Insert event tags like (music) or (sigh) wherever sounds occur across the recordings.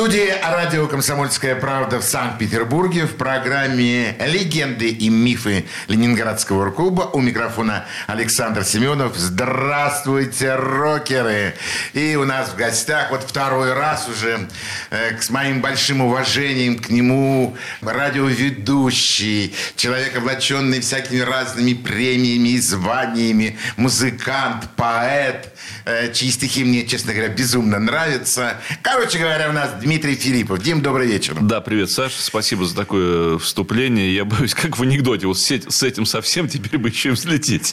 Студии радио «Комсомольская правда» в Санкт-Петербурге в программе «Легенды и мифы Ленинградского рок-клуба» у микрофона Александр Семенов. Здравствуйте, рокеры! И у нас в гостях вот второй раз уже э, с моим большим уважением к нему радиоведущий, человек, облаченный всякими разными премиями и званиями, музыкант, поэт, э, чьи стихи мне, честно говоря, безумно нравятся. Короче говоря, у нас Дмитрий Филиппов. Дим, добрый вечер. Да, привет, Саша. Спасибо за такое вступление. Я боюсь, как в анекдоте, вот с этим совсем теперь бы еще и взлететь.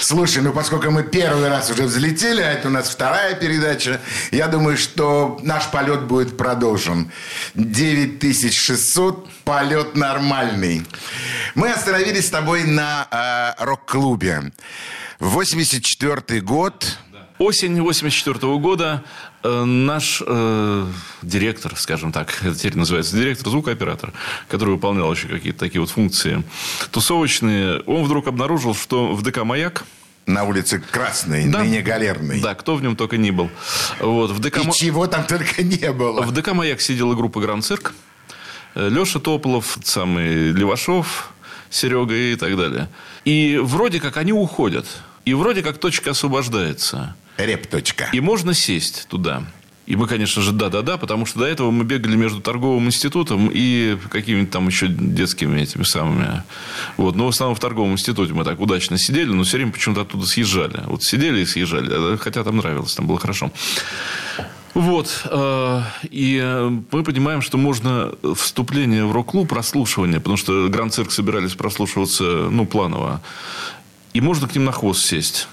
Слушай, ну поскольку мы первый раз уже взлетели, а это у нас вторая передача, я думаю, что наш полет будет продолжен. 9600, полет нормальный. Мы остановились с тобой на э, рок-клубе. 84 год. Осень 84 года э, наш э, директор, скажем так, (laughs) это теперь называется директор, звукооператор, который выполнял еще какие-то такие вот функции тусовочные, он вдруг обнаружил, что в ДК «Маяк» На улице Красной, Да. ныне Галерной. Да, кто в нем только не был. Вот, в ДК, И «Ма- чего там только не было. в ДК «Маяк» сидела группа «Гранд Цирк». Леша Тополов, самый Левашов, Серега и так далее. И вроде как они уходят. И вроде как точка освобождается. Репточка. И можно сесть туда. И мы, конечно же, да-да-да, потому что до этого мы бегали между торговым институтом и какими-то там еще детскими этими самыми. Вот. Но в основном в торговом институте мы так удачно сидели, но все время почему-то оттуда съезжали. Вот сидели и съезжали, а, хотя там нравилось, там было хорошо. Вот. э, И мы понимаем, что можно вступление в рок-клуб, прослушивание, потому что Гранд Цирк собирались прослушиваться, ну, планово. И можно к ним на хвост сесть.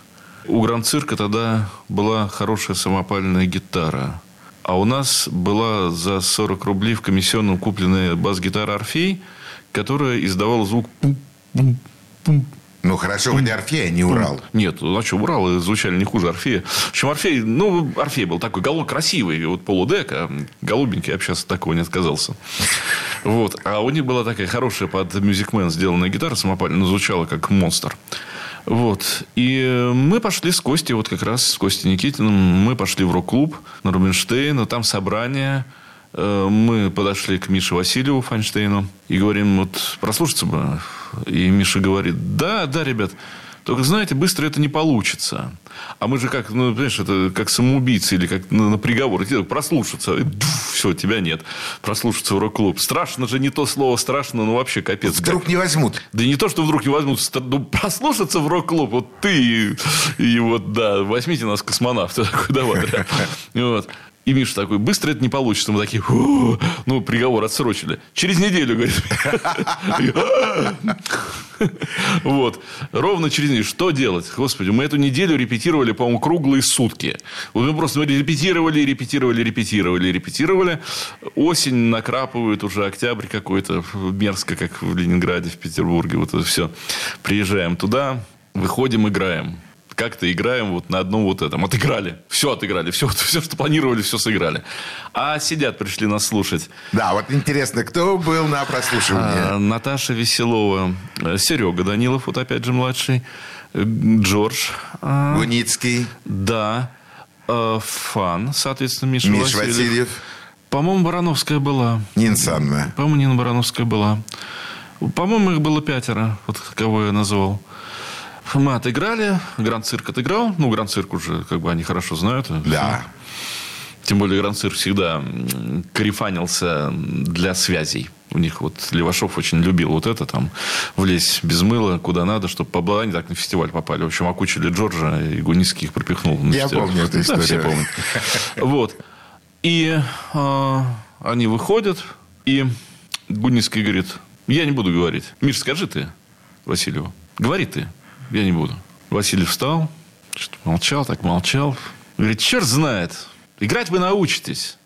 У Гранд Цирка тогда была хорошая самопальная гитара. А у нас была за 40 рублей в комиссионном купленная бас-гитара «Орфей», которая издавала звук. Ну, хорошо, хоть Орфея, не Урал. Нет, ну а что, Уралы звучали не хуже Орфея. В общем, Орфей, ну, Орфей был такой голубой, красивый, вот полудек, а голубенький, я бы сейчас от такого не отказался. Вот. А у них была такая хорошая под Man сделанная гитара самопальная, но звучала как монстр. Вот. И мы пошли с Костей, вот как раз с Костей Никитиным, мы пошли в рок-клуб на Рубинштейна, там собрание. Э, Мы подошли к Мише Васильеву Файнштейну и говорим, вот прослушаться бы. И Миша говорит, да, да, ребят, только, знаете, быстро это не получится. А мы же как, ну, понимаешь, это как самоубийцы или как на, на приговор. И тебе прослушаться. И все, тебя нет. Прослушаться в рок-клуб. Страшно же не то слово страшно, ну вообще капец. Вдруг не возьмут. Да не то, что вдруг не возьмут, ну, прослушаться в рок-клуб, вот ты и, и вот, да, возьмите нас космонавты, (laughs) такой, давай, да. вот. И Миша такой, быстро это не получится. Мы такие, «Фу». ну, приговор отсрочили. Через неделю, говорит. (laughs) Вот. Ровно через неделю. Что делать? Господи, мы эту неделю репетировали, по-моему, круглые сутки. Вот мы просто репетировали, репетировали, репетировали, репетировали. Осень накрапывает уже, октябрь какой-то, мерзко, как в Ленинграде, в Петербурге. Вот это все. Приезжаем туда, выходим, играем как-то играем вот на одном вот этом. Отыграли. Все отыграли. Все, все, что планировали, все сыграли. А сидят, пришли нас слушать. Да, вот интересно, кто был на А, прослушивании? Наташа Веселова, э, Серега Данилов, вот опять же младший, э, Джордж, а, Гуницкий, да, э, Фан, соответственно, Миша, Миш Васильев. Васильев, По-моему, Барановская была. Нина Санна. По-моему, Нина Барановская была. По-моему, их было пятеро, вот кого я назвал. Мы отыграли, Гранд Цирк отыграл. Ну, Гранд Цирк уже, как бы, они хорошо знают. Да. Тем более Гранд Цирк всегда корефанился для связей. У них вот Левашов очень любил вот это там влезть без мыла куда надо, чтобы по они так на фестиваль попали. В общем, окучили Джорджа и Гуницкий их пропихнул. на Я фестиваль. помню эту (laughs) Да, все историю. помнят. Вот. И а, они выходят, и Гуницкий говорит, я не буду говорить. Миш, скажи ты Васильеву. Говори ты, я не буду. Васильев встал, что-то молчал, так молчал. Говорит, черт знает, играть вы научитесь,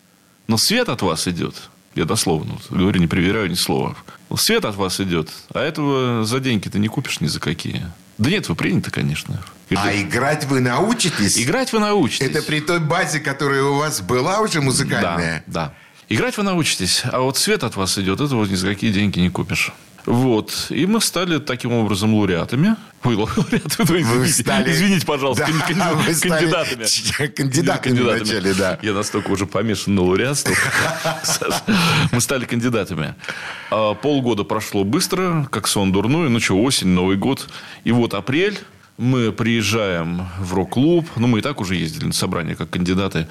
но свет от вас идет. Я дословно вот говорю, не проверяю ни слова. Свет от вас идет, а этого за деньги ты не купишь ни за какие. Да нет, вы приняты, конечно. А играть вы научитесь? Играть вы научитесь. Это при той базе, которая у вас была уже музыкальная? Да, да. Играть вы научитесь, а вот свет от вас идет, этого ни за какие деньги не купишь. Вот. И мы стали таким образом лауреатами. (laughs) Вы лауреаты, вы извините, стали... извините, пожалуйста, да, (laughs) кандидатами. Кандидатами, кандидатами вначале, да. Я настолько уже помешан на лауреатство. (laughs) Мы стали кандидатами. А полгода прошло быстро, как сон дурной. Ну что, осень, Новый год. И вот апрель. Мы приезжаем в рок-клуб. Ну, мы и так уже ездили на собрание как кандидаты.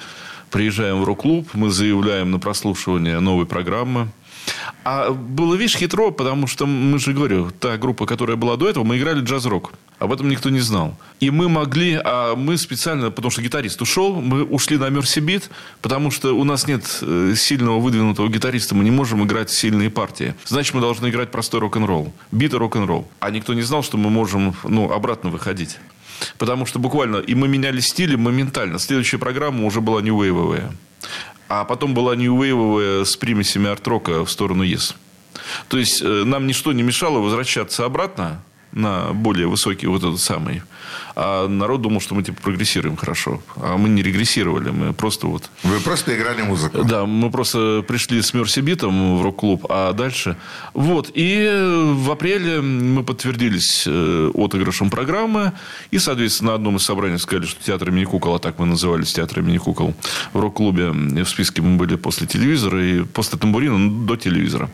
Приезжаем в рок-клуб, мы заявляем на прослушивание новой программы. А было, видишь, хитро, потому что, мы же говорю, та группа, которая была до этого, мы играли джаз-рок. Об этом никто не знал. И мы могли, а мы специально, потому что гитарист ушел, мы ушли на Мерси Бит, потому что у нас нет э, сильного выдвинутого гитариста, мы не можем играть сильные партии. Значит, мы должны играть простой рок-н-ролл. Бит и рок-н-ролл. А никто не знал, что мы можем ну, обратно выходить. Потому что буквально, и мы меняли стили моментально. Следующая программа уже была нью-вейвовая. А потом была нью-вейвовая с примесями арт-рока в сторону Yes. То есть, э, нам ничто не мешало возвращаться обратно на более высокий вот этот самый. А народ думал, что мы типа прогрессируем хорошо. А мы не регрессировали, мы просто вот... Вы просто играли музыку. Да, мы просто пришли с Мерси Битом в рок-клуб, а дальше... Вот. И в апреле мы подтвердились э, отыгрышем программы. И, соответственно, на одном из собраний сказали, что театр имени Кукол, а так мы назывались театр имени Кукол, в рок-клубе. В списке мы были после телевизора и после тамбурина до телевизора.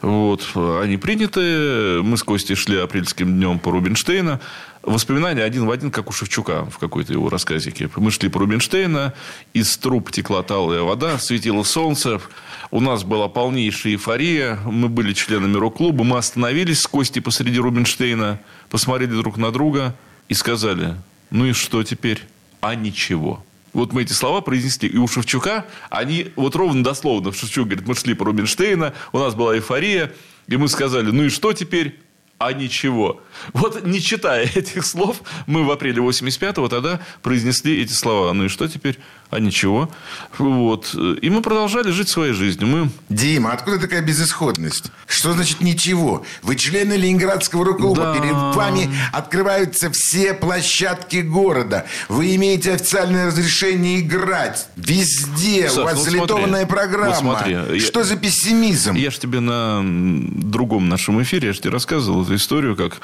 Вот. Они приняты. Мы с Костей шли апрельским днем по Рубинштейна. Воспоминания один в один, как у Шевчука в какой-то его рассказике. Мы шли по Рубинштейна, из труб текла талая вода, светило солнце. У нас была полнейшая эйфория. Мы были членами рок-клуба. Мы остановились с Костей посреди Рубинштейна, посмотрели друг на друга и сказали, ну и что теперь? А ничего. Вот мы эти слова произнесли. И у Шевчука, они вот ровно дословно, Шевчук говорит, мы шли по Рубинштейна, у нас была эйфория, и мы сказали, ну и что теперь? А ничего. Вот не читая (laughs) этих слов, мы в апреле 85-го тогда произнесли эти слова. Ну и что теперь? А ничего. Вот. И мы продолжали жить своей жизнью. Мы... Дима, откуда такая безысходность? Что значит ничего? Вы члены Ленинградского рок-клуба. Да. Перед вами открываются все площадки города. Вы имеете официальное разрешение играть. Везде. Саш, У вас ну, залитованная смотри. программа. Вот смотри. Что я... за пессимизм? Я же тебе на другом нашем эфире, я же тебе рассказывал эту историю, как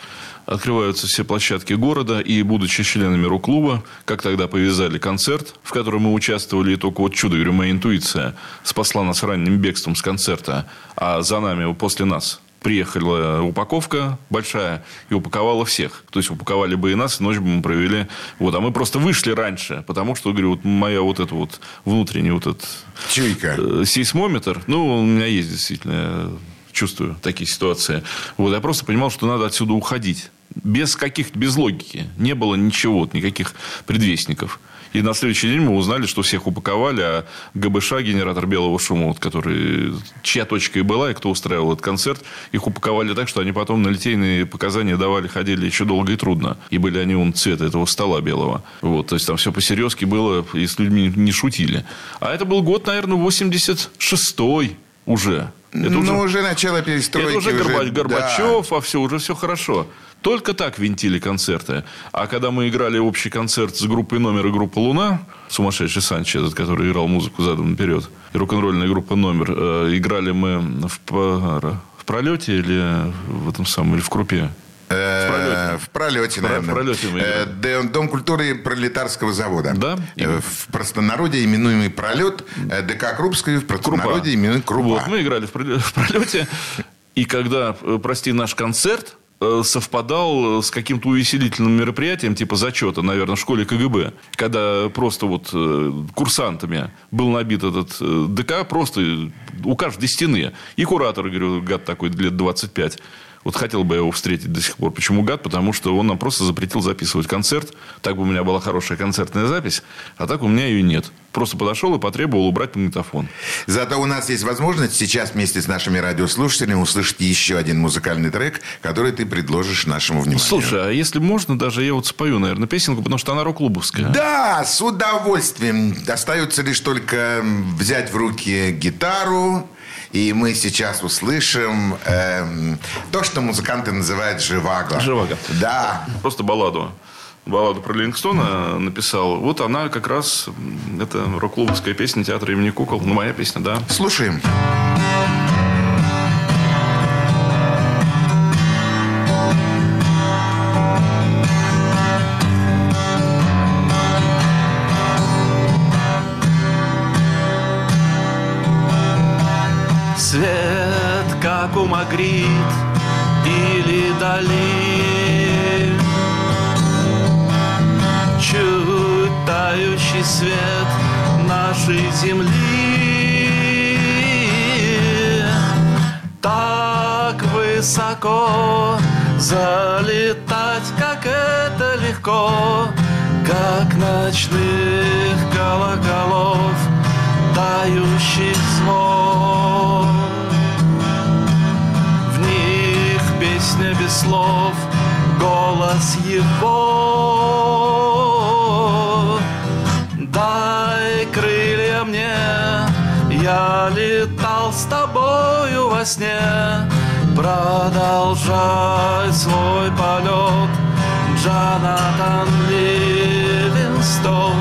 открываются все площадки города, и, будучи членами рок-клуба, как тогда повязали концерт, в котором мы участвовали, и только вот чудо, говорю, моя интуиция спасла нас ранним бегством с концерта, а за нами, после нас, приехала упаковка большая и упаковала всех. То есть, упаковали бы и нас, и ночь бы мы провели. Вот. А мы просто вышли раньше, потому что, говорю, вот моя вот эта вот внутренний вот этот... Чуйка. Э, сейсмометр. Ну, у меня есть действительно чувствую такие ситуации. Вот, я просто понимал, что надо отсюда уходить. Без каких без логики. Не было ничего, никаких предвестников. И на следующий день мы узнали, что всех упаковали, а ГБШ, генератор белого шума, вот, который, чья точка и была, и кто устраивал этот концерт, их упаковали так, что они потом на литейные показания давали, ходили еще долго и трудно. И были они он цвета этого стола белого. Вот, то есть, там все по-серьезки было, и с людьми не шутили. А это был год, наверное, 86-й уже. Это ну, уже, уже начало перестройки. Это уже, уже Горбачев, да. а все, уже все хорошо. Только так винтили концерты. А когда мы играли общий концерт с группой «Номер» и группа «Луна», сумасшедший Санчо, этот, который играл музыку задом наперед, и рок-н-ролльная группа «Номер», э, играли мы в, в пролете или в этом самом, или в крупе? В пролете. В пролете, наверное. В пролете мы э, Дом культуры пролетарского завода. Да. Э, в простонародье именуемый пролет. Э, ДК Крупской в простонародье именуемый Крупа. Вот, мы играли в (laughs) пролете. И когда, прости, наш концерт совпадал с каким-то увеселительным мероприятием, типа зачета, наверное, в школе КГБ, когда просто вот курсантами был набит этот ДК, просто у каждой стены. И куратор, говорю, гад такой, лет 25, вот хотел бы я его встретить до сих пор. Почему гад? Потому что он нам просто запретил записывать концерт. Так бы у меня была хорошая концертная запись, а так у меня ее нет. просто подошел и потребовал убрать магнитофон. Зато у нас есть возможность сейчас вместе с нашими радиослушателями услышать еще один музыкальный трек, который ты предложишь нашему вниманию. Слушай, а если можно, даже я вот спою, наверное, песенку, потому что она рок-клубовская. Да, с удовольствием. Остается лишь только взять в руки гитару, и мы сейчас услышим эм, то, что музыканты называют живаго. Живаго. Да. Просто балладу. Балладу про Ливингстона написал. Вот она как раз, это рок-клубовская песня театра имени Кукол. Ну, моя песня, да. Слушаем. Свет, Магрит или Дали. Чуть тающий свет нашей земли. Так высоко залетать, как это легко Как ночных колоколов тающих звон песня без слов, голос его. Дай крылья мне, я летал с тобою во сне. Продолжай свой полет, Джонатан Ливингстон.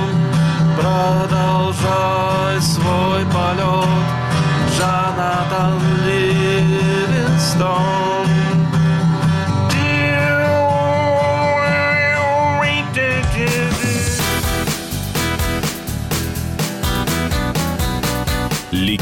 Продолжай свой полет, Джонатан Ливингстон.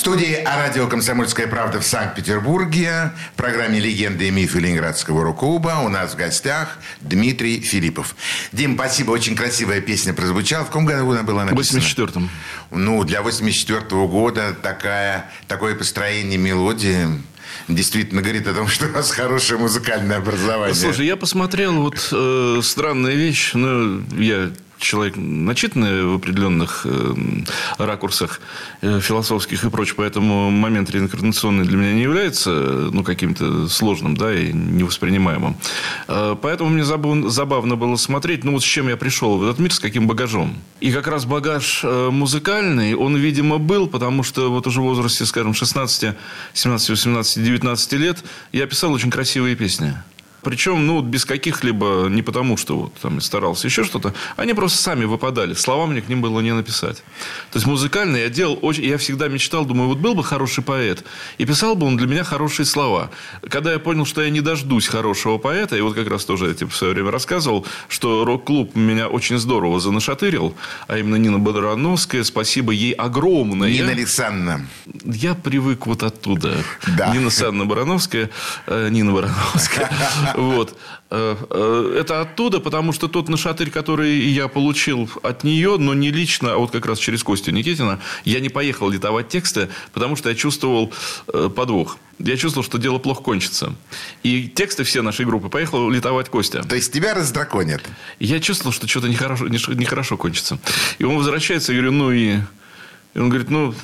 В студии о радио «Комсомольская правда» в Санкт-Петербурге в программе «Легенды и мифы Ленинградского рок-клуба» у нас в гостях Дмитрий Филиппов. Дим, спасибо, очень красивая песня прозвучала. В каком году она была В написана? 84-м. Ну, для 84 года такая, такое построение мелодии действительно говорит о том, что у вас хорошее музыкальное образование. Слушай, я посмотрел вот э, странная вещь. Ну, я человек начитанный в определенных э, ракурсах э, философских и прочее, поэтому момент реинкарнационный для меня не является ну, каким-то сложным да, и невоспринимаемым. Э, поэтому мне забавно, было смотреть, ну вот с чем я пришел в этот мир, с каким багажом. И как раз багаж э, музыкальный, он, видимо, был, потому что вот уже в возрасте, скажем, 16, 17, 18, 19 лет я писал очень красивые песни. Причем, ну, без каких-либо, не потому, что вот там старался еще что-то, они просто сами выпадали. Слова мне к ним было не написать. То есть, музыкально я делал очень... Я всегда мечтал, думаю, вот был бы хороший поэт, и писал бы он для меня хорошие слова. Когда я понял, что я не дождусь хорошего поэта, и вот как раз тоже я тебе в свое время рассказывал, что рок-клуб меня очень здорово занашатырил, а именно Нина Бодорановская, спасибо ей огромное. Нина Александровна. Я привык вот оттуда. Да. Нина Санна Барановская, э, Нина Барановская. (laughs) (laughs) Вот. Э, э, Это оттуда, потому что тот нашатырь, который я получил от нее, но не лично, а вот как раз через Костю Никитина, я не поехал литовать тексты, потому что я чувствовал э, подвох. Я чувствовал, что дело плохо кончится. И тексты все нашей группы поехал литовать Костя. То есть тебя раздраконят. Я чувствовал, что что-то нехорошо, нехорошо кончится. И он возвращается, я говорю, ну и... И он говорит, ну,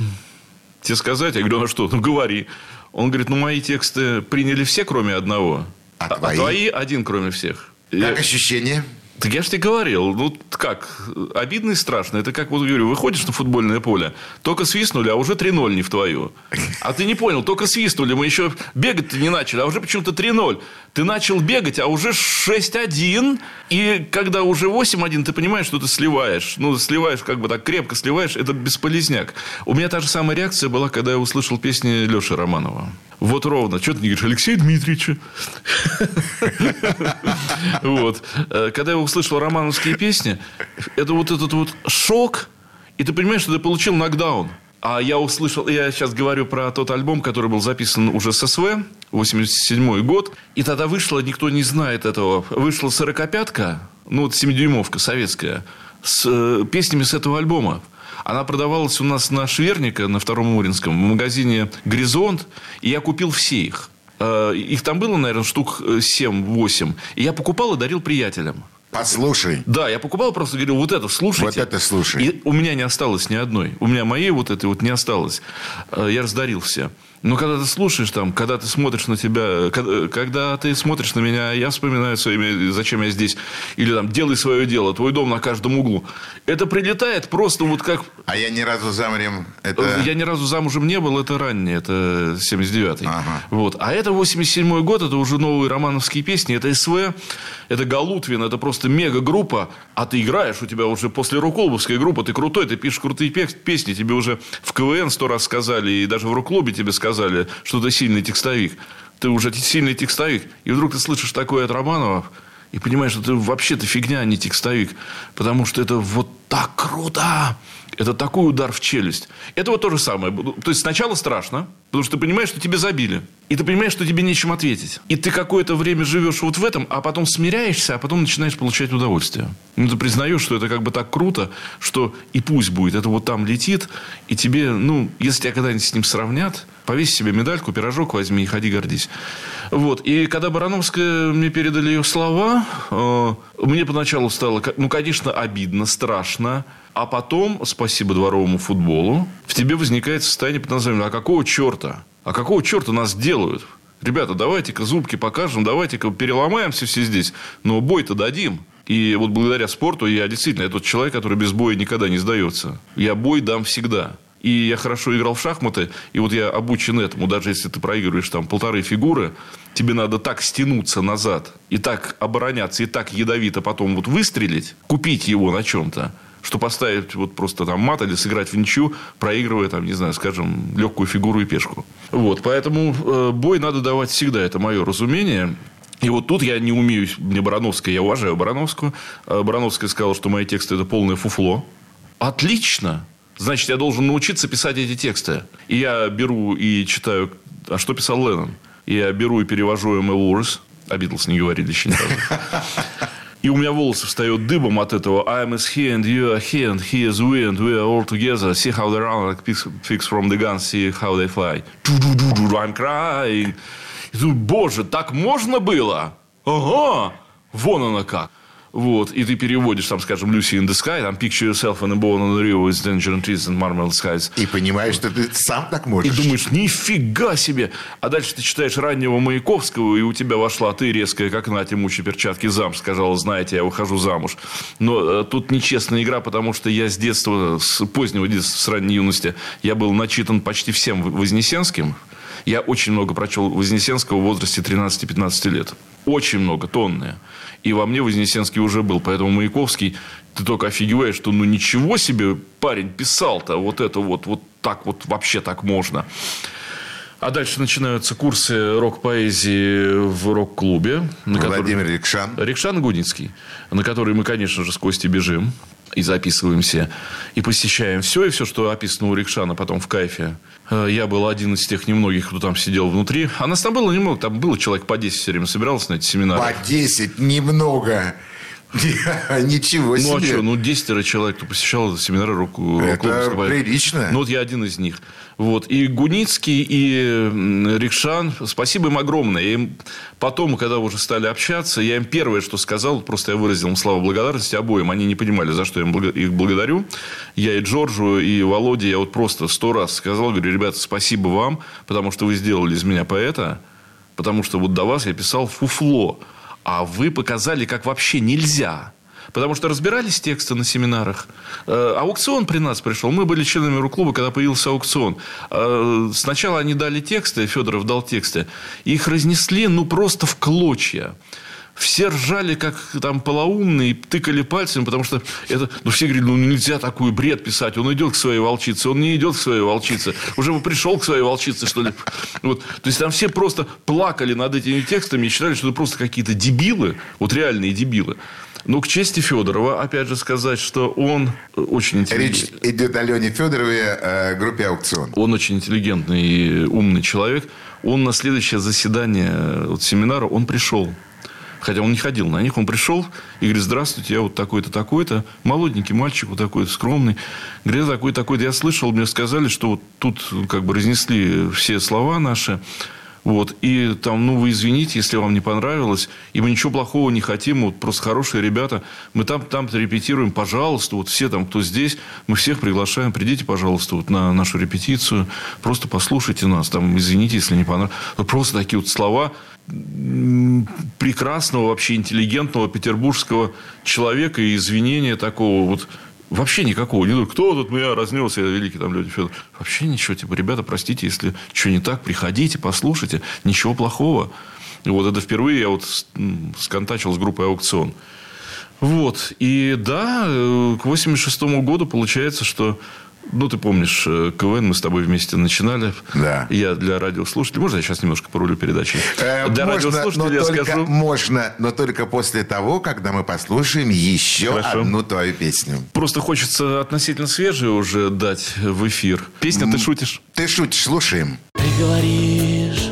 тебе сказать? Я говорю, а что? Ну, говори. Он говорит, ну, мои тексты приняли все, кроме одного. А твои? один, кроме всех. Как ощущение? Так я же тебе говорил, ну как, обидно и страшно. Это как, вот говорю, выходишь на футбольное поле, только свистнули, а уже 3-0 не в твою. А ты не понял, только свистнули, мы еще бегать не начали, а уже почему-то 3-0. Ты начал бегать, а уже 6-1, и когда уже 8-1, ты понимаешь, что ты сливаешь. Ну, сливаешь, как бы так крепко сливаешь, это бесполезняк. У меня та же самая реакция была, когда я услышал песни Леши Романова. Вот ровно. Что ты не говоришь, Алексея Дмитриевича? (laughs) Вот. Э, Когда я услышал романовские песни, это вот этот вот шок, и ты понимаешь, что ты получил нокдаун. А я услышал, я сейчас говорю про тот альбом, который был записан уже с СВ, 87 год. И тогда вышла, никто не знает этого, вышла «Сорокопятка», ну, вот 7-дюймовка советская, с э, песнями с этого альбома. Она продавалась у нас на Шверника, на Втором Муринском, в магазине «Горизонт», и я купил все их. Э, их там было, наверное, штук 7-8. И я покупал и дарил приятелям. Послушай. Да, я покупал просто, говорил, вот это слушайте. Вот это слушай. И у меня не осталось ни одной. У меня моей вот этой вот не осталось. Э, я раздарил все. Но когда ты слушаешь там, когда ты смотришь на тебя, когда, когда ты смотришь на меня, я вспоминаю своими, зачем я здесь, или там, делай свое дело, твой дом на каждом углу. Это прилетает просто вот как... А я ни разу заморем... Это... Я ни разу замужем не был, это раннее, это 79-й. Ага. Вот. А это 87-й год, это уже новые романовские песни, это СВ, это Галутвин, это просто мега-группа, а ты играешь, у тебя уже после рок-клубовской группы, ты крутой, ты пишешь крутые песни, тебе уже в КВН сто раз сказали, и даже в рок-клубе тебе сказали, что ты сильный текстовик. Ты уже сильный текстовик. И вдруг ты слышишь такое от Романова, и понимаешь, что ты вообще-то фигня, а не текстовик. Потому что это вот так круто. Это такой удар в челюсть. Это вот то же самое. То есть сначала страшно, потому что ты понимаешь, что тебе забили. И ты понимаешь, что тебе нечем ответить. И ты какое-то время живешь вот в этом, а потом смиряешься, а потом начинаешь получать удовольствие. Ну, ты признаешь, что это как бы так круто, что и пусть будет. Это вот там летит, и тебе, ну, если тебя когда-нибудь с ним сравнят, повесь себе медальку, пирожок возьми и ходи гордись. Вот. И когда Барановская мне передали ее слова, э, мне поначалу стало, ну, конечно, обидно, страшно. А потом, спасибо дворовому футболу, в тебе возникает состояние под названием «А какого черта? А какого черта нас делают? Ребята, давайте-ка зубки покажем, давайте-ка переломаемся все здесь, но бой-то дадим». И вот благодаря спорту я действительно, я тот человек, который без боя никогда не сдается. Я бой дам всегда. И я хорошо играл в шахматы, и вот я обучен этому. Даже если ты проигрываешь там полторы фигуры, тебе надо так стянуться назад, и так обороняться, и так ядовито потом вот выстрелить, купить его на чем-то, что поставить вот просто там мат или сыграть в ничью, проигрывая там, не знаю, скажем, легкую фигуру и пешку. Вот, поэтому э, бой надо давать всегда, это мое разумение. И вот тут я не умею, мне Барановская, я уважаю Барановскую. Э, Барановская сказала, что мои тексты это полное фуфло. Отлично! Значит, я должен научиться писать эти тексты. И я беру и читаю, а что писал Леннон? Я беру и перевожу ему Уоррес. О Битлз не говорили еще ни разу. И у меня волосы встают дыбом от этого. I am is here and you are here and he is we and we are all together. See how they run like pigs from the gun, see how they fly. I'm crying. Боже, так можно было? Ага, вон оно как. Вот, и ты переводишь, там, скажем, Lucy in the Sky, там, Picture yourself in a boat on the river with danger and trees and marmalade skies. И понимаешь, что ты сам так можешь. И думаешь, нифига себе. А дальше ты читаешь раннего Маяковского, и у тебя вошла ты резкая, как Натя Мучи перчатки зам, сказала, знаете, я выхожу замуж. Но э, тут нечестная игра, потому что я с детства, с позднего детства, с ранней юности, я был начитан почти всем Вознесенским. Я очень много прочел Вознесенского в возрасте 13-15 лет. Очень много, тонны. И во мне Вознесенский уже был. Поэтому Маяковский, ты только офигеваешь, что ну ничего себе парень писал-то. Вот это вот, вот так вот вообще так можно. А дальше начинаются курсы рок-поэзии в рок-клубе. На Владимир который... Рикшан. Рикшан Гудинский. На который мы, конечно же, с Костей бежим. И записываемся. И посещаем все. И все, что описано у Рикшана потом в кайфе. Э, я был один из тех немногих, кто там сидел внутри. А нас там было немного. Там было человек по 10 все время собирался на эти семинары. По 10? Немного. (laughs) Ничего себе. Ну, а что, ну, 10 человек, кто посещал семинары рок Это прилично. Ну, вот я один из них. Вот. И Гуницкий, и Рикшан, спасибо им огромное. Я им потом, когда уже стали общаться, я им первое, что сказал, просто я выразил им славу благодарности обоим. Они не понимали, за что я их благодарю. Я и Джорджу, и Володе, я вот просто сто раз сказал, говорю, ребята, спасибо вам, потому что вы сделали из меня поэта, потому что вот до вас я писал фуфло. А вы показали, как вообще нельзя. Потому что разбирались тексты на семинарах. Э, аукцион при нас пришел. Мы были членами рок-клуба, когда появился аукцион. Э, сначала они дали тексты, Федоров дал тексты. Их разнесли, ну, просто в клочья все ржали, как там полоумные, тыкали пальцем, потому что это, ну, все говорили, ну, нельзя такой бред писать, он идет к своей волчице, он не идет к своей волчице, уже бы пришел к своей волчице, что ли. Вот. То есть, там все просто плакали над этими текстами и считали, что это просто какие-то дебилы, вот реальные дебилы. Ну, к чести Федорова, опять же сказать, что он очень Речь интеллигентный. идет о Лене Федорове, э, группе «Аукцион». Он очень интеллигентный и умный человек. Он на следующее заседание э, вот, семинара, он пришел. Хотя он не ходил на них, он пришел и говорит, здравствуйте, я вот такой-то, такой-то, молоденький мальчик, вот такой-то, скромный. Говорит, я такой-то. Я слышал, мне сказали, что вот тут как бы разнесли все слова наши. Вот, и там, ну, вы извините, если вам не понравилось, и мы ничего плохого не хотим, вот просто хорошие ребята, мы там, там-то репетируем, пожалуйста, вот все там, кто здесь, мы всех приглашаем, придите, пожалуйста, вот на нашу репетицию, просто послушайте нас, там, извините, если не понравилось. Просто такие вот слова, прекрасного, вообще интеллигентного петербургского человека и извинения такого вот Вообще никакого. Не думаю, кто тут меня разнес, я великий там люди Федор. Вообще ничего. Типа, ребята, простите, если что не так, приходите, послушайте. Ничего плохого. И вот это впервые я вот сконтачил с группой «Аукцион». Вот. И да, э, к 86 году получается, что... Ну, ты помнишь, э, КВН мы с тобой вместе начинали. Да. Я для радиослушателей... Можно я сейчас немножко порулю передачей? Э, для можно, но радиослушателей я только, скажу... можно, но только после того, когда мы послушаем еще Хорошо. одну твою песню. Просто хочется относительно свежие уже дать в эфир. Песня «Ты шутишь». Ты шутишь, слушаем. Ты говоришь,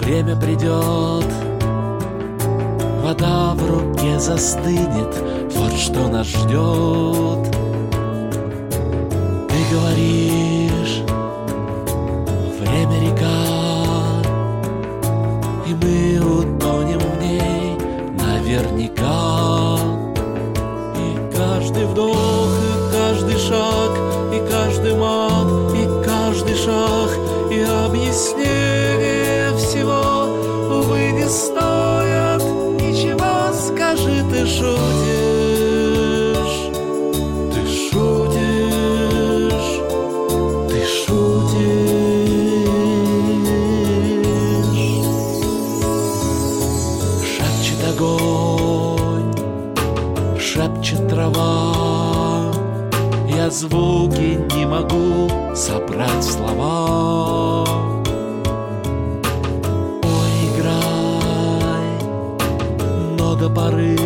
время придет, вода в руке застынет, вот что нас ждет. Говоришь, время река, и мы утонем в ней наверняка. И каждый вдох, и каждый шаг, звуки не могу собрать слова. Ой, играй, но до поры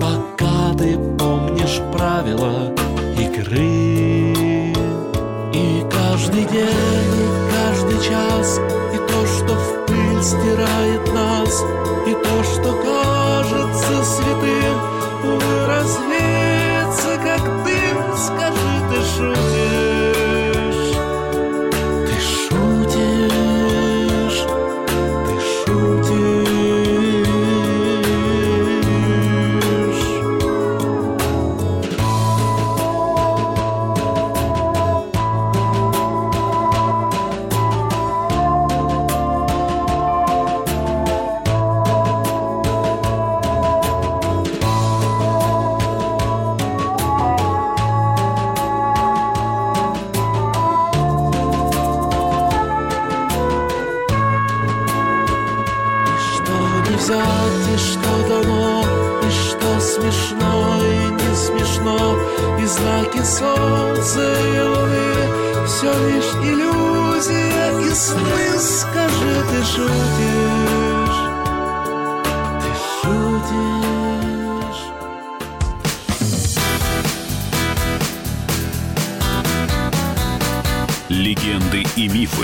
Пока ты помнишь правила игры. И каждый день, и каждый час И то, что в пыль стирает нас И то, что кажется святым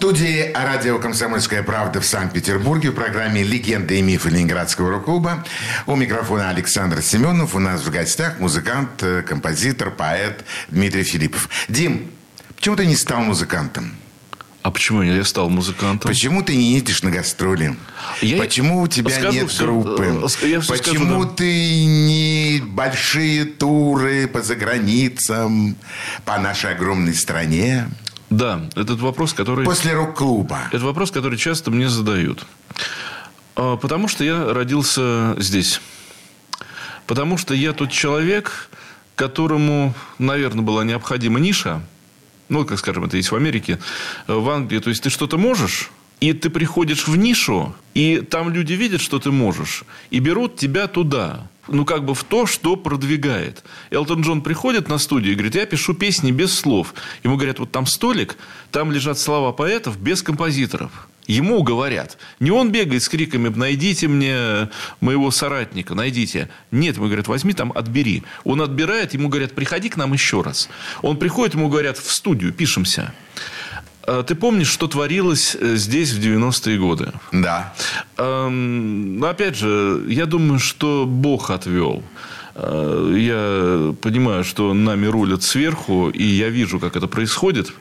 Студии радио «Комсомольская правда» в Санкт-Петербурге в программе «Легенды и мифы Ленинградского рок-клуба». У микрофона Александр Семенов. У нас в гостях музыкант, э, композитор, поэт Дмитрий Филиппов. Дим, почему ты не стал музыкантом? А почему я стал музыкантом? Почему ты не едешь на гастроли? Я- Почему у тебя Скажу нет всё, группы? э, я скажу, Почему да. ты не большие туры по заграницам, по нашей огромной стране? Да, этот вопрос, который... После рок-клуба. Это вопрос, который часто мне задают. А, Потому что я родился здесь. Потому что я тот человек, которому, наверное, была необходима ниша. ну, как скажем, это есть в Америке, э, в Англии. То есть, ты что-то можешь, и ты приходишь в нишу, и там люди видят, что ты можешь, и берут тебя туда. Ну, как бы в то, что продвигает. Элтон Джон приходит на студию и говорит, я пишу песни без слов. Ему говорят, вот там столик, там лежат слова поэтов без композиторов. Ему говорят. Не он бегает с криками «найдите мне моего соратника, найдите». Нет, ему говорят «возьми там, отбери». Он отбирает, ему говорят «приходи к нам еще раз». Он приходит, ему говорят «в студию, пишемся». А ты помнишь, что творилось э, здесь в 90-е годы? Да. Эм, опять же, я думаю, что Бог отвел. Э, я понимаю, что нами рулят сверху, и я вижу, как это происходит.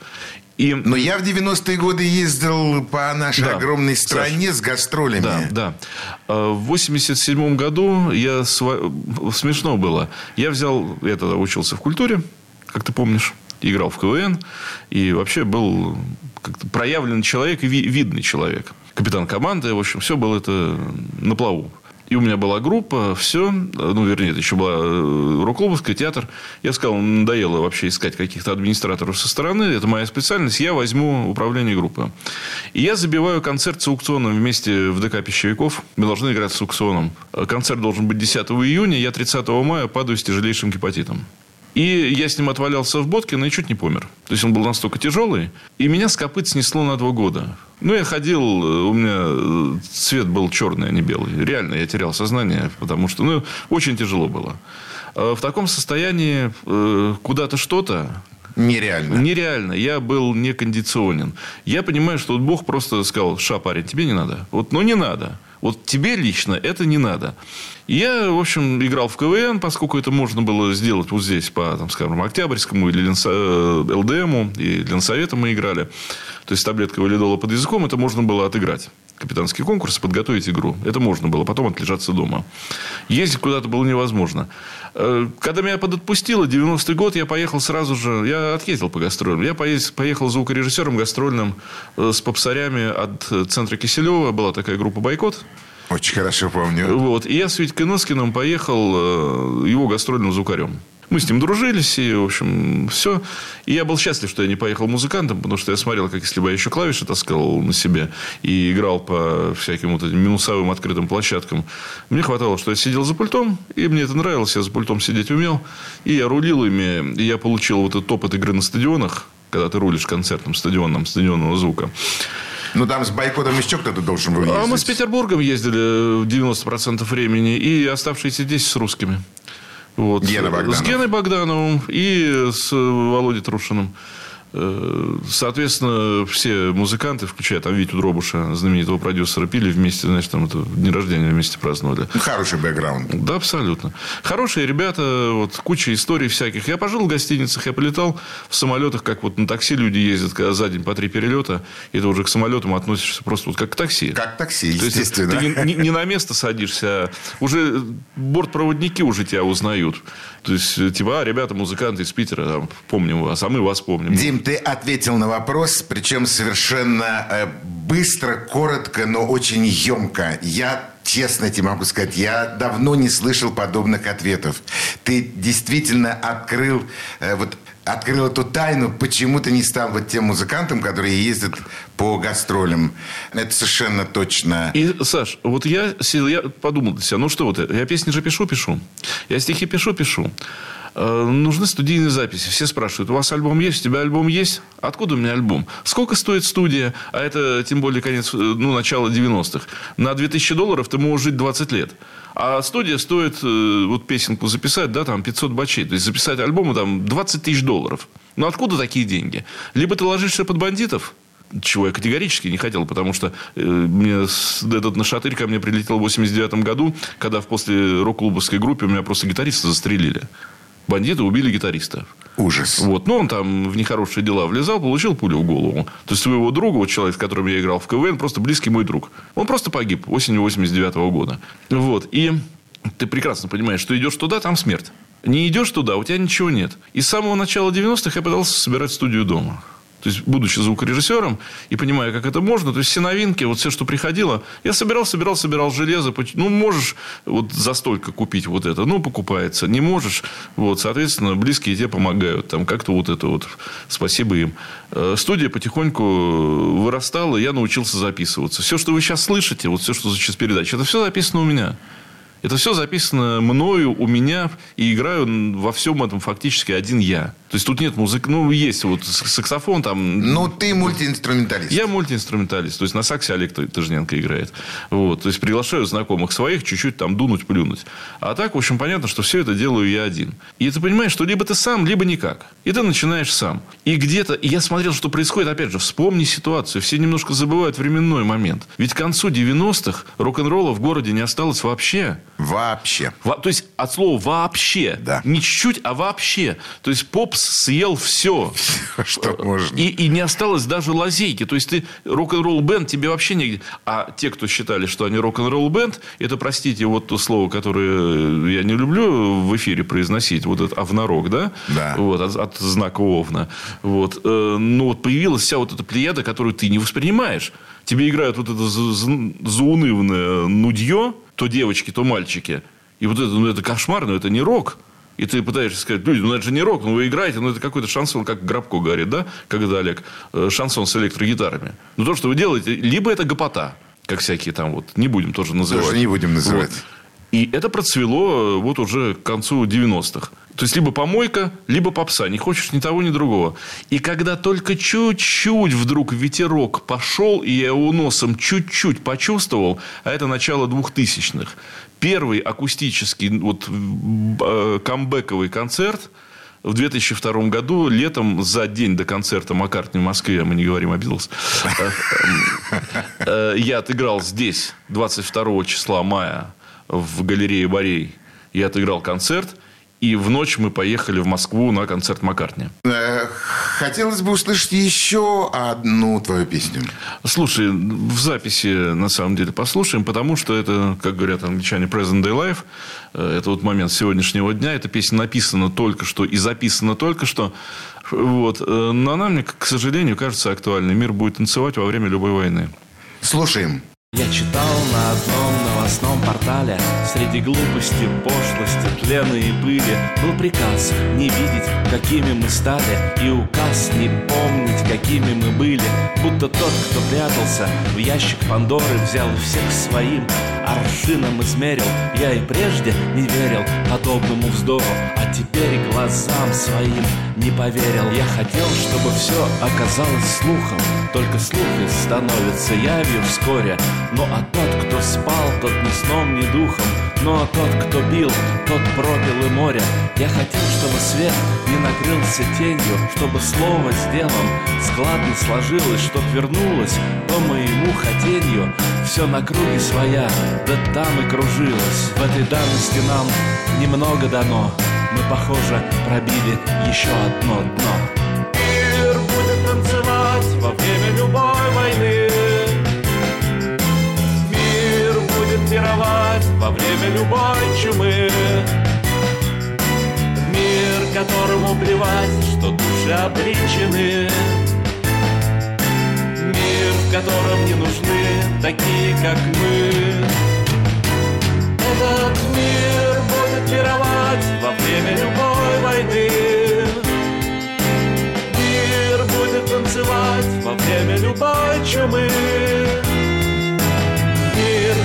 И... Но я в 90-е годы ездил по нашей да, огромной стране Саш, с гастролями. Да, да. Э, в 87 году я... Св... Смешно было. Я взял... Я тогда учился в культуре, как ты помнишь играл в КВН. И вообще был как-то проявленный человек и видный человек. Капитан команды. В общем, все было это на плаву. И у меня была группа, все, ну, вернее, это еще была э, Рок-Клубовская, театр. Я сказал, надоело вообще искать каких-то администраторов со стороны. Это моя специальность, я возьму управление группы. И я забиваю концерт с аукционом вместе в ДК Пищевиков. Мы должны играть с аукционом. Концерт должен быть 10 июня, я 30 мая падаю с тяжелейшим гепатитом. И я с ним отвалялся в Боткино и чуть не помер. То есть, он был настолько тяжелый. И меня с копыт снесло на два года. Ну, я ходил, у меня цвет был черный, а не белый. Реально, я терял сознание, потому что, ну, очень тяжело было. А в таком состоянии э, куда-то что-то, Нереально. Нереально. Я был некондиционен. Я понимаю, что вот Бог просто сказал, ша, парень, тебе не надо. Вот, ну, не надо. Вот тебе лично это не надо. Я, в общем, играл в КВН, поскольку это можно было сделать вот здесь, по, там, скажем, Октябрьскому или Ленса... Э, ЛДМу, и Ленсовету мы играли. То есть, таблетка валидола под языком, это можно было отыграть. Капитанский конкурс, подготовить игру. Это можно было, потом отлежаться дома. Ездить куда-то было невозможно. Э, когда меня подотпустило, 90-й год, я поехал сразу же, я отъездил по гастролям. Я поехал звукорежиссером гастрольным э, с попсарями от центра Киселева. Была такая группа «Бойкот». Очень хорошо помню. Вот. И я с Витькой Носкиным поехал э, его гастрольным звукарем. Мы с ним дружились, и, в общем, все. И я был счастлив, что я не поехал музыкантом, потому что я смотрел, как если бы я еще клавиши таскал на себе и играл по всяким вот этим минусовым открытым площадкам. Мне хватало, что я сидел за пультом, и мне это нравилось, я за пультом сидеть умел. И я рулил ими, и я получил вот этот опыт игры на стадионах, когда ты рулишь концертом стадионным, стадионного звука. Ну, там с бойкотом еще кто-то должен был ездить. А мы с Петербургом ездили 90% времени. И оставшиеся 10 с русскими. Вот. Гена Богданов. С Геной Богдановым и с Володей Трушиным. Э, соответственно, все музыканты, включая там Витю Дробуша, знаменитого продюсера, пили вместе, значит, там это день рождения вместе праздновали. Хороший бэкграунд. Да, абсолютно. Хорошие ребята, вот куча историй всяких. Я пожил в гостиницах, я полетал в самолетах, как вот на такси люди ездят, когда за день по три перелета, и ты уже к самолетам относишься просто вот как к такси. Как такси, естественно. То есть, ты не, не на место садишься, а уже бортпроводники уже тебя узнают. То есть, типа, а, ребята, музыканты из Питера, там, помним вас, а мы вас помним. Дим, ты ответил на вопрос, причем совершенно э, быстро, коротко, но очень емко. Я честно тебе могу сказать, я давно не слышал подобных ответов. Ты действительно открыл э, вот открыл эту тайну, почему ты не стал вот тем музыкантом, которые ездят по гастролям. Это совершенно точно. И, Саш, вот я, я подумал для себя, ну что вот, я песни же пишу, пишу. Я стихи пишу, пишу. Э, нужны студийные записи. Все спрашивают, у вас альбом есть, у тебя альбом есть? Откуда у меня альбом? Сколько стоит студия? А это, тем более, конец, э, ну, начало 90-х. На 2000 долларов ты можешь жить 20 лет. А студия стоит, э, вот песенку записать, да, там 500 бачей. То есть, записать альбом, там 20 тысяч долларов. Ну, откуда такие деньги? Либо ты ложишься под бандитов, чего я категорически не хотел, потому что э, мне этот нашатырь ко мне прилетел в 89 году, когда в после рок-клубовской группе у меня просто гитариста застрелили бандиты убили гитариста. Ужас. Вот. Но он там в нехорошие дела влезал, получил пулю в голову. То есть, своего друга, вот человек, с которым я играл в КВН, просто близкий мой друг. Он просто погиб осенью 89 -го года. Вот. И ты прекрасно понимаешь, что идешь туда, там смерть. Не идешь туда, у тебя ничего нет. И с самого начала 90-х я пытался собирать студию дома. То есть, будучи звукорежиссером и понимая, как это можно, то есть, все новинки, вот все, что приходило, я собирал, собирал, собирал железо. Ну, можешь вот за столько купить вот это, ну, покупается. Не можешь, вот, соответственно, близкие тебе помогают. Там как-то вот это вот, спасибо им. Э, студия потихоньку вырастала, я научился записываться. Все, что вы сейчас слышите, вот все, что сейчас передача, это все записано у меня. Это все записано мною, у меня, и играю во всем этом фактически один я. То есть тут нет музыки, ну есть вот саксофон там. Ну ты мультиинструменталист. Я мультиинструменталист, то есть на саксе Олег Тыжненко играет. Вот, то есть приглашаю знакомых своих чуть-чуть там дунуть, плюнуть. А так, в общем, понятно, что все это делаю я один. И ты понимаешь, что либо ты сам, либо никак. И ты начинаешь сам. И где-то, и я смотрел, что происходит, опять же, вспомни ситуацию. Все немножко забывают временной момент. Ведь к концу 90-х рок-н-ролла в городе не осталось вообще. Вообще. Во, то есть от слова вообще. Да. Не чуть-чуть, а вообще. То есть поп съел все. Что можно. И, и не осталось даже лазейки. То есть, ты рок-н-ролл бенд тебе вообще негде. А те, кто считали, что они рок-н-ролл бенд, это, простите, вот то слово, которое я не люблю в эфире произносить, вот это овнорог, да? Да. Вот, от, от знака овна. Вот. Э, ну, вот появилась вся вот эта плеяда, которую ты не воспринимаешь. Тебе играют вот это заунывное нудье, то девочки, то мальчики. И вот это, ну, это кошмар, но это не рок. И ты пытаешься сказать, люди, ну это же не рок, ну вы играете, ну это какой-то шансон, как Грабко говорит, да, когда Олег, э, шансон с электрогитарами. Ну то, что вы делаете, либо это гопота, как всякие там вот, не будем тоже называть. Тоже не будем называть. Вот. И это процвело э, вот уже к концу 90-х. То есть, либо помойка, либо попса. Не хочешь ни того, ни другого. И когда только чуть-чуть вдруг ветерок пошел, и я его носом чуть-чуть почувствовал, а это начало двухтысячных, первый акустический вот, э, камбэковый концерт в 2002 году, летом, за день до концерта Маккартни в Москве, мы не говорим о Битлз, (laughs) э, я отыграл здесь 22 числа мая в галерее Борей. Я отыграл концерт – и в ночь мы поехали в Москву на концерт Маккартни. Э, хотелось бы услышать еще одну твою песню. Слушай, в записи на самом деле послушаем, потому что это, как говорят англичане, present day life. Э, это вот момент сегодняшнего дня. Эта песня написана только что и записана только что. Вот. Э, но она мне, к сожалению, кажется актуальной. Мир будет танцевать во время любой войны. Слушаем. Я читал на одном новостном портале Среди глупости, пошлости, тлена и пыли Был приказ не видеть, какими мы стали И указ не помнить, какими мы были. Будто тот, кто прятался в ящик Пандоры Взял всех своим аршином измерил. Я и прежде не верил подобному вздору А теперь глазам своим не поверил. Я хотел, чтобы все оказалось слухом. Только слухи становятся явью вскоре. Ну а тот, кто спал, тот ни сном, ни духом. Ну а тот, кто бил, тот пропил и море. Я хотел, чтобы свет не накрылся тенью Чтобы слово с делом складно сложилось Чтоб вернулось по моему хотению Все на круге своя, да там и кружилось. В этой данности нам немного дано Мы, похоже, пробили еще одно дно Мир будет танцевать во время любой войны пировать во время любой чумы. Мир, которому плевать, что души обречены. Мир, в котором не нужны такие, как мы. Этот мир будет пировать во время любой войны. Мир будет танцевать во время любой чумы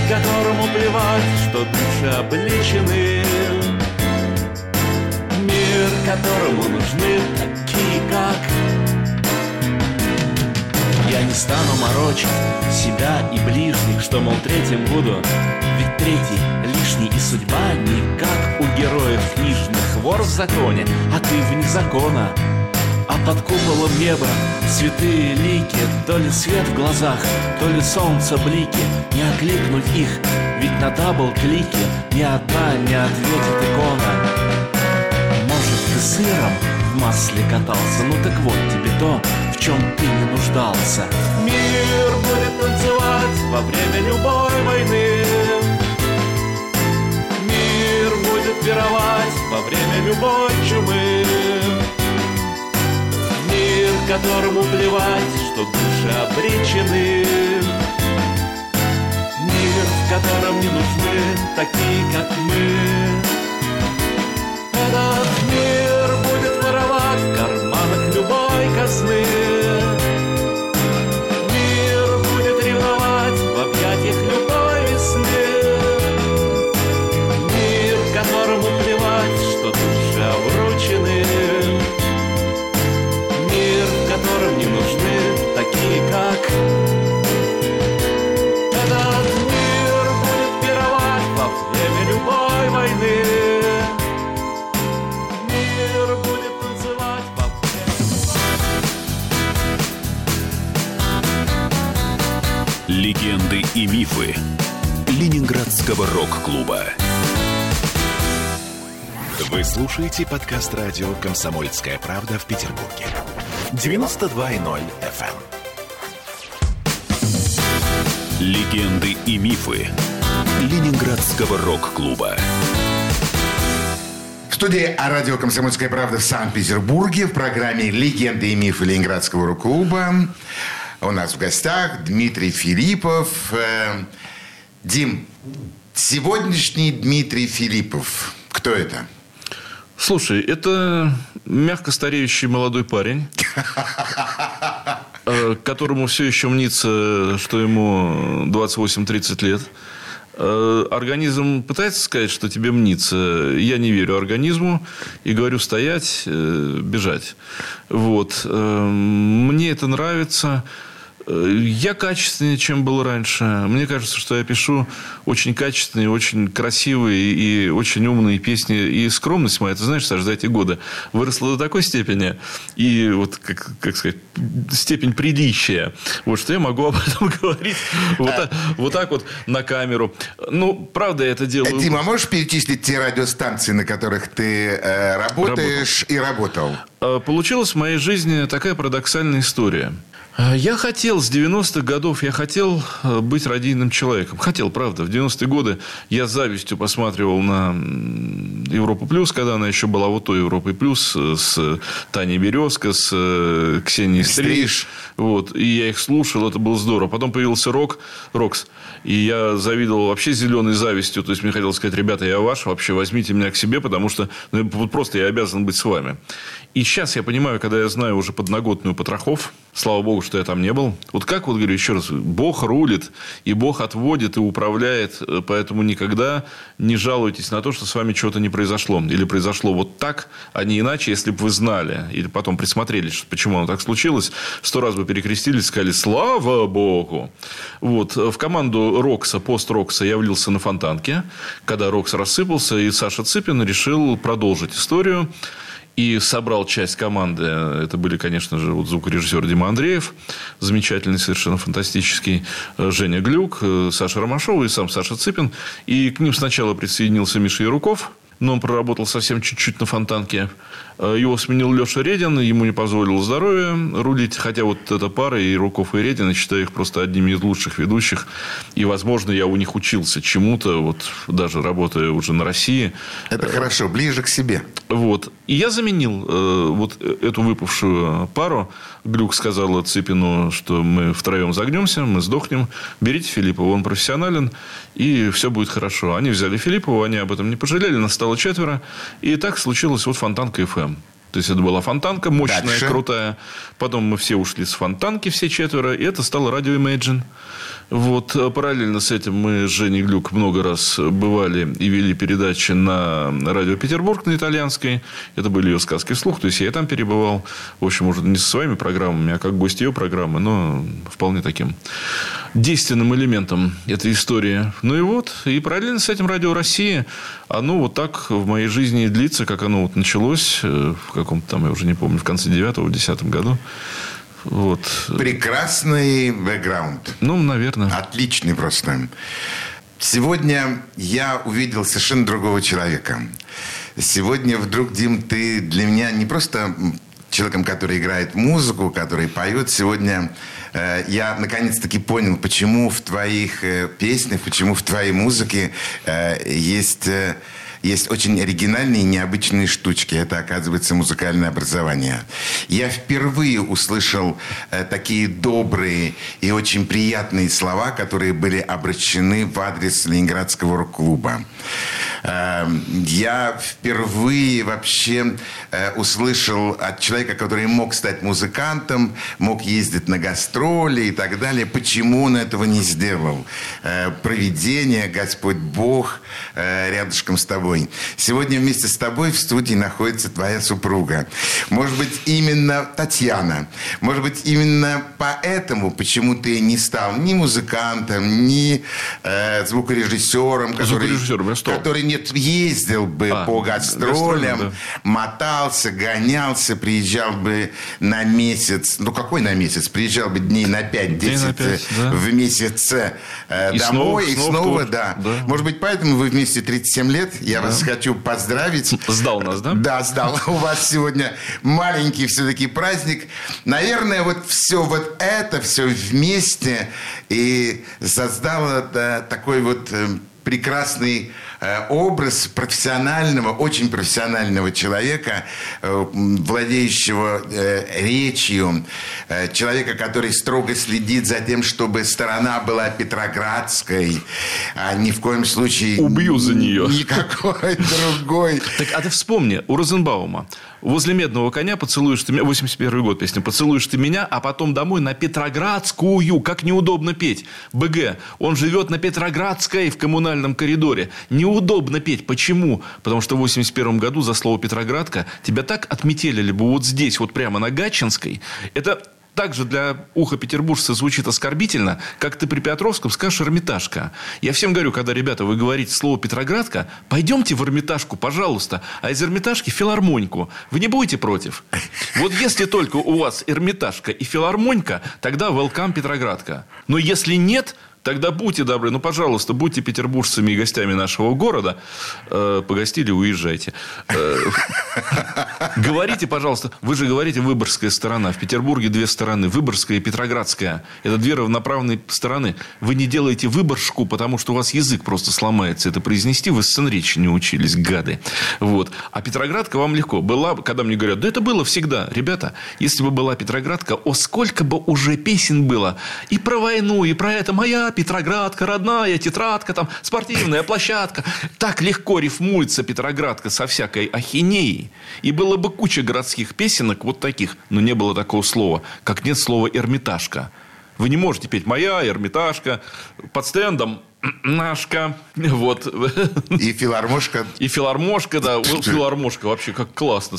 которому плевать, что души обличены. Мир, которому нужны такие, как я не стану морочить себя и ближних, что, мол, третьим буду. Ведь третий лишний и судьба не как у героев книжных. Вор в законе, а ты вне закона. А под куполом неба святые лики То ли свет в глазах, то ли солнце блики Не окликнуть их, ведь на double-click е Ни одна не ответит икона Может, ты сыром в масле катался Ну так вот тебе то, в чем ты не нуждался Мир будет танцевать во время любой войны пировать во время любой чумы которому плевать, что души обречены. Мир, в котором не нужны такие, как мы. Этот мир будет воровать в карманах любой казны. Легенды и мифы Ленинградского рок-клуба. Вы слушаете подкаст радио «Комсомольская правда» в Петербурге. 92.0 FM. Легенды и мифы Ленинградского рок-клуба. В студии о радио «Комсомольская правда» в Санкт-Петербурге в программе «Легенды и мифы Ленинградского рок-клуба». У нас в гостях Дмитрий Филиппов. Э, Дим, сегодняшний Дмитрий Филиппов, кто это? Слушай, это мягко стареющий молодой парень, (laughs) э, которому все еще мнится, что ему 28-30 лет. Э, Организм пытается сказать, что тебе мнится. Я не верю организму и говорю стоять, бежать. Вот. Мне это нравится. Э, Я качественнее, чем был раньше. Мне кажется, что я пишу очень качественные, очень красивые и очень умные песни. И скромность моя, ты знаешь, Саш, за эти годы выросла до такой степени. И вот, как, как сказать, степень приличия. Вот что я могу об этом (laughs) говорить вот, так- вот так вот на камеру. Ну, правда, я это делаю... Дима, можешь перечислить те радиостанции, на которых ты э, работаешь и работал? Э, Получилась в моей жизни такая парадоксальная история. Э, Я хотел с 90-х годов, я хотел э, быть радийным человеком. Хотел, правда. В 90-е годы я с завистью посматривал на Европу Плюс, когда она еще была вот той Европой Плюс, э, с Таней Березко, с Ксенией Стриж. Стриж. Вот. И я их слушал, это было здорово. Потом появился Рок, Рокс. И я завидовал вообще зеленой завистью. То есть, мне хотелось сказать, ребята, я ваш, вообще возьмите меня к себе, потому что ну, вот просто я обязан быть с вами. И сейчас я понимаю, когда я знаю уже подноготную потрохов, слава богу, что я там не был. Вот как вот говорю еще раз, Бог рулит, и Бог отводит и управляет, э, поэтому никогда не жалуйтесь на то, что с вами чего-то не произошло. Или произошло вот так, а не иначе, если бы вы знали, или потом присмотрелись, почему оно так случилось, сто раз бы перекрестились, сказали «Слава Богу!». Вот. В команду Рокса, пост-Рокса я влился на фонтанке, когда Рокс рассыпался, и Саша Цыпин решил продолжить историю и собрал часть команды. Это были, конечно же, вот звукорежиссер Дима Андреев, замечательный, совершенно фантастический, э, Женя Глюк, э, Саша Ромашова и сам Саша Цыпин. И к ним сначала присоединился Миша Яруков, но он проработал совсем чуть-чуть на фонтанке. Э, Его сменил Леша Редин, ему не позволило здоровье рулить. Хотя вот эта пара, и Руков, и Редин, я считаю их просто одними из лучших ведущих. И, возможно, я у них учился чему-то, вот даже работая уже на России. Это хорошо, ближе к себе. Вот. И я заменил э, вот эту выпавшую пару. Глюк сказал Цыпину, что мы втроем загнемся, мы сдохнем. Берите Филиппова, он профессионален, и все будет хорошо. Они взяли Филиппова, они об этом не пожалели, нас стало четверо. И так случилось вот Фонтанка FM. То есть, это была фонтанка мощная, Дальше. крутая. Потом мы все ушли с фонтанки, все четверо. И это стало радио Imagine. Вот. а Параллельно с этим мы с Женей Глюк много раз бывали и вели передачи на радио Петербург на итальянской. Это были ее сказки вслух. То есть, я и там перебывал. В общем, уже не со своими программами, а как гость ее программы. Но вполне таким действенным элементом этой истории. Ну и вот. И параллельно с этим радио России. Оно вот так в моей жизни и длится, как оно вот началось э, в каком-то там, я уже не помню, в конце девятого, в десятом году. Вот. Прекрасный бэкграунд. Ну, наверное. Отличный просто. Сегодня я увидел совершенно другого человека. Сегодня вдруг, Дим, ты для меня не просто человеком, который играет музыку, который поет. Сегодня я наконец-таки понял, почему в твоих э, песнях, почему в твоей музыке э, есть э, есть очень оригинальные и необычные штучки. Это, оказывается, музыкальное образование. Я впервые услышал э, такие добрые и очень приятные слова, которые были обращены в адрес Ленинградского рок-клуба. Э, я впервые вообще э, услышал от человека, который мог стать музыкантом, мог ездить на гастроли и так далее, почему он этого не сделал. Э, провидение, Господь Бог э, рядышком с тобой. Сегодня вместе с тобой в студии находится твоя супруга. Может быть, именно Татьяна. Может быть, именно поэтому, почему ты не стал ни музыкантом, ни э, звукорежиссером, который, Звукорежиссером, я стал. который нет, ездил бы А, по гастролям, да. мотался, гонялся, приезжал бы на месяц. Ну, какой на месяц? Приезжал бы дней на 5-10 Дней на пять, да. в месяц э, И домой. снова- и снова снова, да. да. Может быть, поэтому вы вместе 37 лет. Я вас хочу поздравить. Сдал нас, да? Да, сдал. (laughs) У вас сегодня маленький все-таки праздник. Наверное, вот все вот это, все вместе и создало да, такой вот э, прекрасный образ профессионального, очень профессионального человека, э, владеющего э, речью, э, человека, который строго следит за тем, чтобы сторона была петроградской, а ни в коем случае... Убью за нее. Никакой (laughs) другой. Так, а ты вспомни, у Розенбаума возле медного коня поцелуешь ты меня, 81 год песня, поцелуешь ты меня, а потом домой на Петроградскую, как неудобно петь. БГ, он живет на Петроградской в коммунальном коридоре. Неудобно петь. Почему? Потому что в 81 году за слово Петроградка тебя так отметелили бы вот здесь, вот прямо на Гатчинской. Это также для уха петербуржца звучит оскорбительно, как ты при Петровском скажешь «Эрмитажка». Я всем говорю, когда, ребята, вы говорите слово «Петроградка», пойдемте в Эрмитажку, пожалуйста, а из Эрмитажки филармоньку. Вы не будете против? Вот если только у вас Эрмитажка и филармонька, тогда welcome Петроградка. Но если нет, Тогда будьте добры, ну, пожалуйста, будьте петербуржцами и гостями нашего города. Э, погостили, уезжайте. Э, Говорите, пожалуйста, вы же говорите Выборгская сторона. В Петербурге две стороны, Выборгская и Петроградская. Это две равноправные стороны. Вы не делаете Выборжку, потому что у вас язык просто сломается. Это произнести вы сцен речи не учились, гады. Вот. А Петроградка вам легко. Была, когда мне говорят, да это было всегда. Ребята, если бы была Петроградка, о, сколько бы уже песен было. И про войну, и про это. Моя Петроградка, родная тетрадка, там, спортивная площадка. Так легко рифмуется Петроградка со всякой ахинеей. И было бы куча городских песенок вот таких, но не было такого слова, как нет слова «эрмитажка». Вы не можете петь «моя эрмитажка», под стендом «нашка», вот. И филармошка И филармошка, да, филармошка вообще как классно.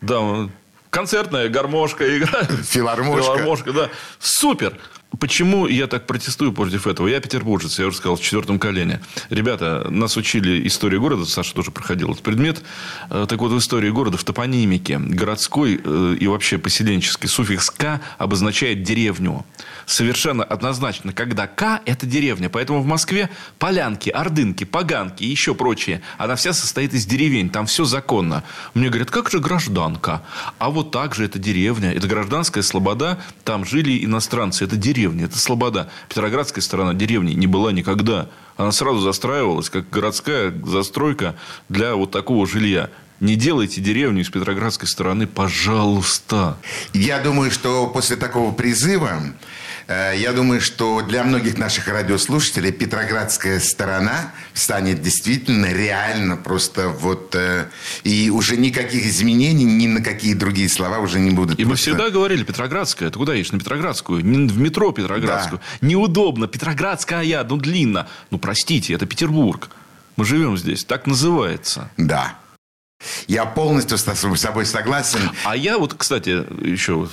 Да, концертная гармошка играет. Филармошка. Филармошка, да. Супер. Почему я так протестую против этого? Я петербуржец, я уже сказал, в четвертом колене. Ребята, нас учили истории города, Саша тоже проходил этот предмет. Э, Так вот, в истории города, в топонимике, городской э, и вообще поселенческий суффикс «к» обозначает деревню. Совершенно однозначно, когда «к» – это деревня. Поэтому в Москве полянки, ордынки, поганки и еще прочее, она вся состоит из деревень, там все законно. Мне говорят, как же гражданка? А вот так же это деревня, это гражданская слобода, там жили иностранцы, это деревня, это слобода. Петроградская сторона деревни не была никогда. Она сразу застраивалась, как городская застройка для вот такого жилья. Не делайте деревню из Петроградской стороны, пожалуйста. Я думаю, что после такого призыва, я думаю, что для многих наших радиослушателей Петроградская сторона станет действительно реально просто вот... э, И уже никаких изменений, ни на какие другие слова уже не будут. И мы просто. всегда говорили, Петроградская, ты куда едешь? На Петроградскую. В метро Петроградскую. Неудобно. Петроградская, ну длинно. Ну, простите, это Петербург. Мы живем здесь. Так называется. Да. Я полностью с собой согласен. А я вот, кстати, еще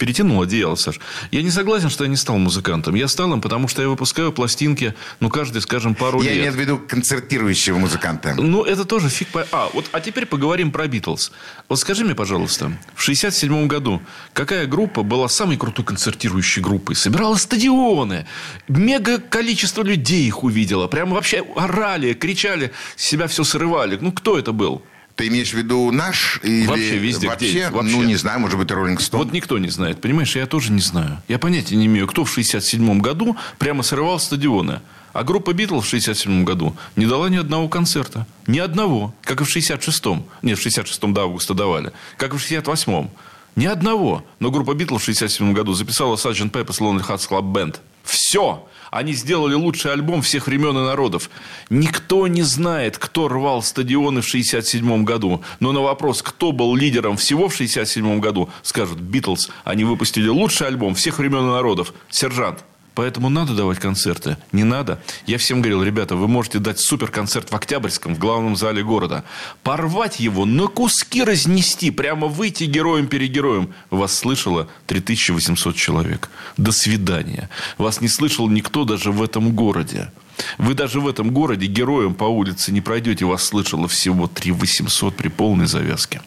перетянул одеяло, Саш. Я не согласен, что я не стал музыкантом. Я стал им, потому что я выпускаю пластинки, ну, каждый, скажем, пару Я лет. имею в виду концертирующего музыканта. Ну, это тоже фиг по... А, вот, а теперь поговорим про Битлз. Вот скажи мне, пожалуйста, в 67 году какая группа была самой крутой концертирующей группой? Собирала стадионы. Мега количество людей их увидела. Прям вообще орали, кричали, себя все срывали. Ну, кто это был? Ты имеешь в виду наш? Или Вообще везде, вообще? где? Вообще. Ну, не знаю, может быть, Роллинг Стоун. Вот никто не знает, понимаешь, я тоже не знаю. Я понятия не имею, кто в 67 году прямо срывал стадионы. А группа Битлз в 67 году не дала ни одного концерта. Ни одного. Как и в 66-м. Нет, в 66-м до августа давали. Как и в 68-м. Ни одного. Но группа Битлз в 67 году записала Sgt. Pepper's Lonely Hearts Club Band. Все. Они сделали лучший альбом всех времен и народов. Никто не знает, кто рвал стадионы в 67 году. Но на вопрос, кто был лидером всего в 67 году, скажут Битлз. Они выпустили лучший альбом всех времен и народов. Сержант. Поэтому надо давать концерты. Не надо. Я всем говорил, ребята, вы можете дать суперконцерт в Октябрьском, в главном зале города. Порвать его, на куски разнести, прямо выйти героем-перегероем. Вас слышало 3800 человек. До свидания. Вас не слышал никто даже в этом городе. Вы даже в этом городе героем по улице не пройдете. Вас слышало всего 3800 при полной завязке.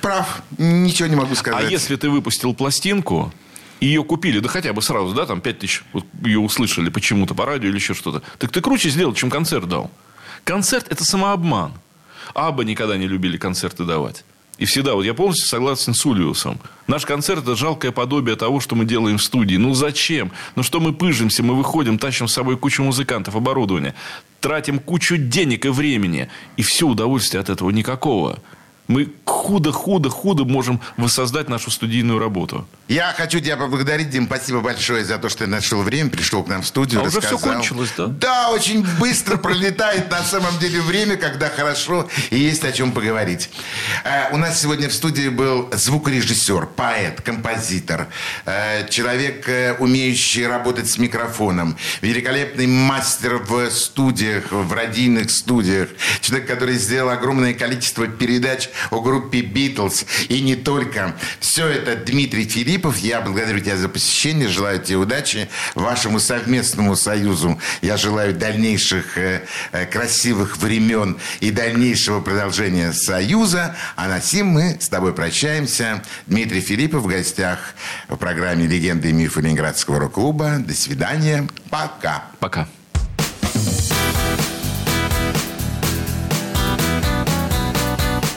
Прав. Ничего не могу сказать. А если ты выпустил пластинку, ее купили, да хотя бы сразу, да, там 5 тысяч, вот ее услышали почему-то по радио или еще что-то, так ты круче сделал, чем концерт дал. Концерт – это самообман. Аба никогда не любили концерты давать. И всегда, вот я полностью согласен с Улиусом. Наш концерт – это жалкое подобие того, что мы делаем в студии. Ну зачем? Ну что мы пыжимся, мы выходим, тащим с собой кучу музыкантов, оборудования, тратим кучу денег и времени. И все удовольствия от этого никакого. Мы худо-худо-худо можем воссоздать нашу студийную работу. Я хочу тебя поблагодарить, Дим. Спасибо большое за то, что ты нашел время, пришел к нам в студию, А уже рассказал. все кончилось, да? Да, очень быстро пролетает на самом деле время, когда хорошо и есть о чем поговорить. Э, У нас сегодня в студии был звукорежиссер, поэт, композитор, э, человек, э, умеющий работать с микрофоном, великолепный мастер в студиях, в радийных студиях, человек, который сделал огромное количество передач о группе Битлз и не только. Все это Дмитрий Филиппов. Я благодарю тебя за посещение, желаю тебе удачи вашему совместному союзу. Я желаю дальнейших э, э, красивых времен и дальнейшего продолжения союза. А на сим мы с тобой прощаемся. Дмитрий Филиппов в гостях в программе «Легенды и мифы Ленинградского рок-клуба». До свидания. Пока. Пока.